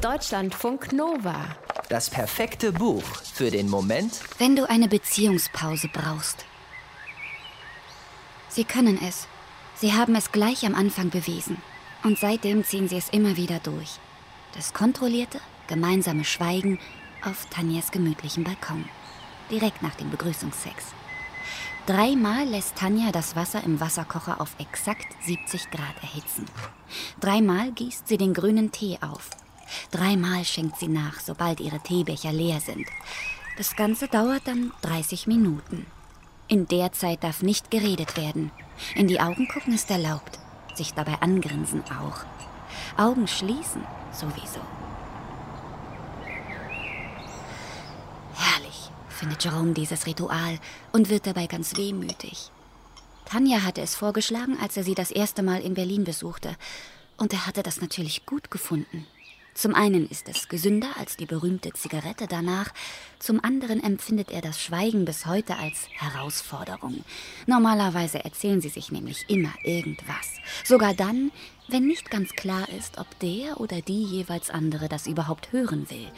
Deutschlandfunk Nova. Das perfekte Buch für den Moment, Wenn du eine Beziehungspause brauchst. Sie können es. Sie haben es gleich am Anfang bewiesen. Und seitdem ziehen sie es immer wieder durch. Das kontrollierte, gemeinsame Schweigen auf Tanjas gemütlichem Balkon. Direkt nach dem Begrüßungsex. Dreimal lässt Tanja das Wasser im Wasserkocher auf exakt 70 Grad erhitzen. Dreimal gießt sie den grünen Tee auf. Dreimal schenkt sie nach, sobald ihre Teebecher leer sind. Das Ganze dauert dann 30 Minuten. In der Zeit darf nicht geredet werden. In die Augen gucken ist erlaubt. Sich dabei angrinsen auch. Augen schließen sowieso. Herrlich, findet Jerome dieses Ritual und wird dabei ganz wehmütig. Tanja hatte es vorgeschlagen, als er sie das erste Mal in Berlin besuchte. Und er hatte das natürlich gut gefunden. Zum einen ist es gesünder als die berühmte Zigarette danach, zum anderen empfindet er das Schweigen bis heute als Herausforderung. Normalerweise erzählen sie sich nämlich immer irgendwas. Sogar dann, wenn nicht ganz klar ist, ob der oder die jeweils andere das überhaupt hören will.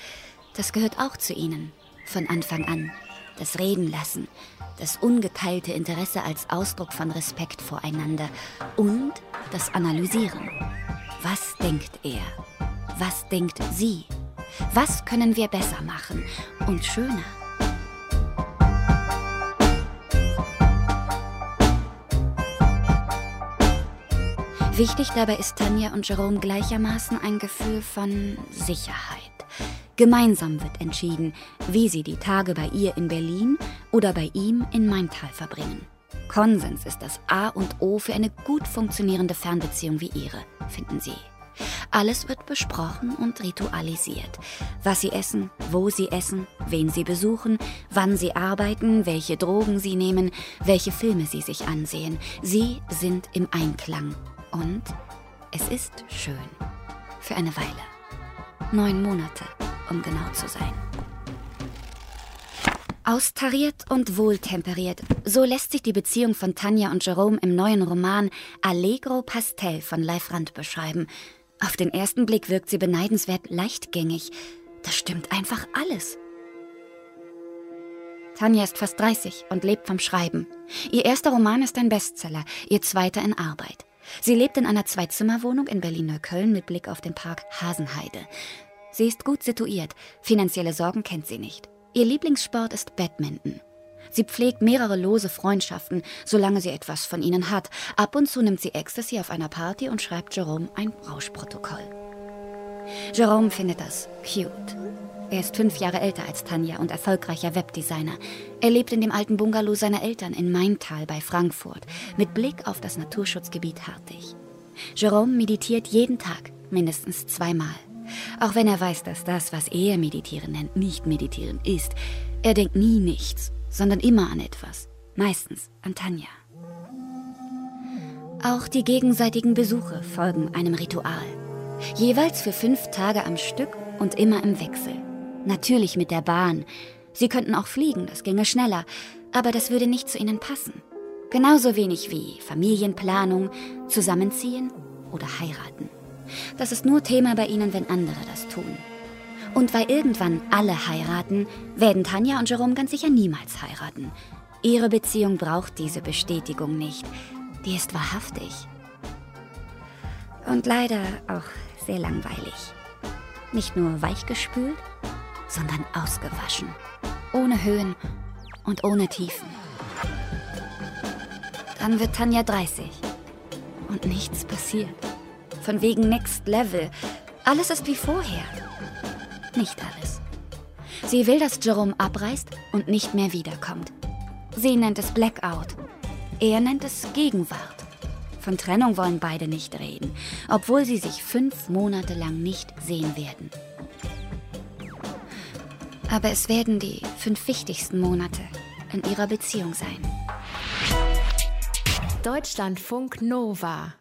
Das gehört auch zu ihnen, von Anfang an. Das Reden lassen, das ungeteilte Interesse als Ausdruck von Respekt voreinander und das Analysieren. Was denkt er? Was denkt sie? Was können wir besser machen und schöner? Wichtig dabei ist Tanja und Jerome gleichermaßen ein Gefühl von Sicherheit. Gemeinsam wird entschieden, wie sie die Tage bei ihr in Berlin oder bei ihm in Maintal verbringen. Konsens ist das A und O für eine gut funktionierende Fernbeziehung wie ihre, finden sie. Alles wird besprochen und ritualisiert. Was sie essen, wo sie essen, wen sie besuchen, wann sie arbeiten, welche Drogen sie nehmen, welche Filme sie sich ansehen. Sie sind im Einklang. Und es ist schön. Für eine Weile. Neun Monate, um genau zu sein. Austariert und wohltemperiert, so lässt sich die Beziehung von Tanja und Jerome im neuen Roman Allegro Pastel von Leif Rand beschreiben. Auf den ersten Blick wirkt sie beneidenswert leichtgängig. Das stimmt einfach alles. Tanja ist fast 30 und lebt vom Schreiben. Ihr erster Roman ist ein Bestseller, ihr zweiter in Arbeit. Sie lebt in einer Zweizimmerwohnung in Berlin-Neukölln mit Blick auf den Park Hasenheide. Sie ist gut situiert, finanzielle Sorgen kennt sie nicht. Ihr Lieblingssport ist Badminton. Sie pflegt mehrere lose Freundschaften, solange sie etwas von ihnen hat. Ab und zu nimmt sie Ecstasy auf einer Party und schreibt Jerome ein Rauschprotokoll. Jerome findet das cute. Er ist fünf Jahre älter als Tanja und erfolgreicher Webdesigner. Er lebt in dem alten Bungalow seiner Eltern in Maintal bei Frankfurt, mit Blick auf das Naturschutzgebiet Hartig. Jerome meditiert jeden Tag, mindestens zweimal. Auch wenn er weiß, dass das, was er Meditieren nennt, nicht Meditieren ist. Er denkt nie nichts, sondern immer an etwas. Meistens an Tanja. Auch die gegenseitigen Besuche folgen einem Ritual. Jeweils für fünf Tage am Stück und immer im Wechsel. Natürlich mit der Bahn. Sie könnten auch fliegen, das ginge schneller, aber das würde nicht zu ihnen passen. Genauso wenig wie Familienplanung, Zusammenziehen oder heiraten. Das ist nur Thema bei ihnen, wenn andere das tun. Und weil irgendwann alle heiraten, werden Tanja und Jerome ganz sicher niemals heiraten. Ihre Beziehung braucht diese Bestätigung nicht. Die ist wahrhaftig. Und leider auch sehr langweilig. Nicht nur weichgespült, sondern ausgewaschen. Ohne Höhen und ohne Tiefen. Dann wird Tanja 30. Und nichts passiert. Von wegen Next Level. Alles ist wie vorher. Nicht alles. Sie will, dass Jerome abreist und nicht mehr wiederkommt. Sie nennt es Blackout. Er nennt es Gegenwart. Von Trennung wollen beide nicht reden, obwohl sie sich fünf Monate lang nicht sehen werden. Aber es werden die fünf wichtigsten Monate in ihrer Beziehung sein. Deutschlandfunk Nova.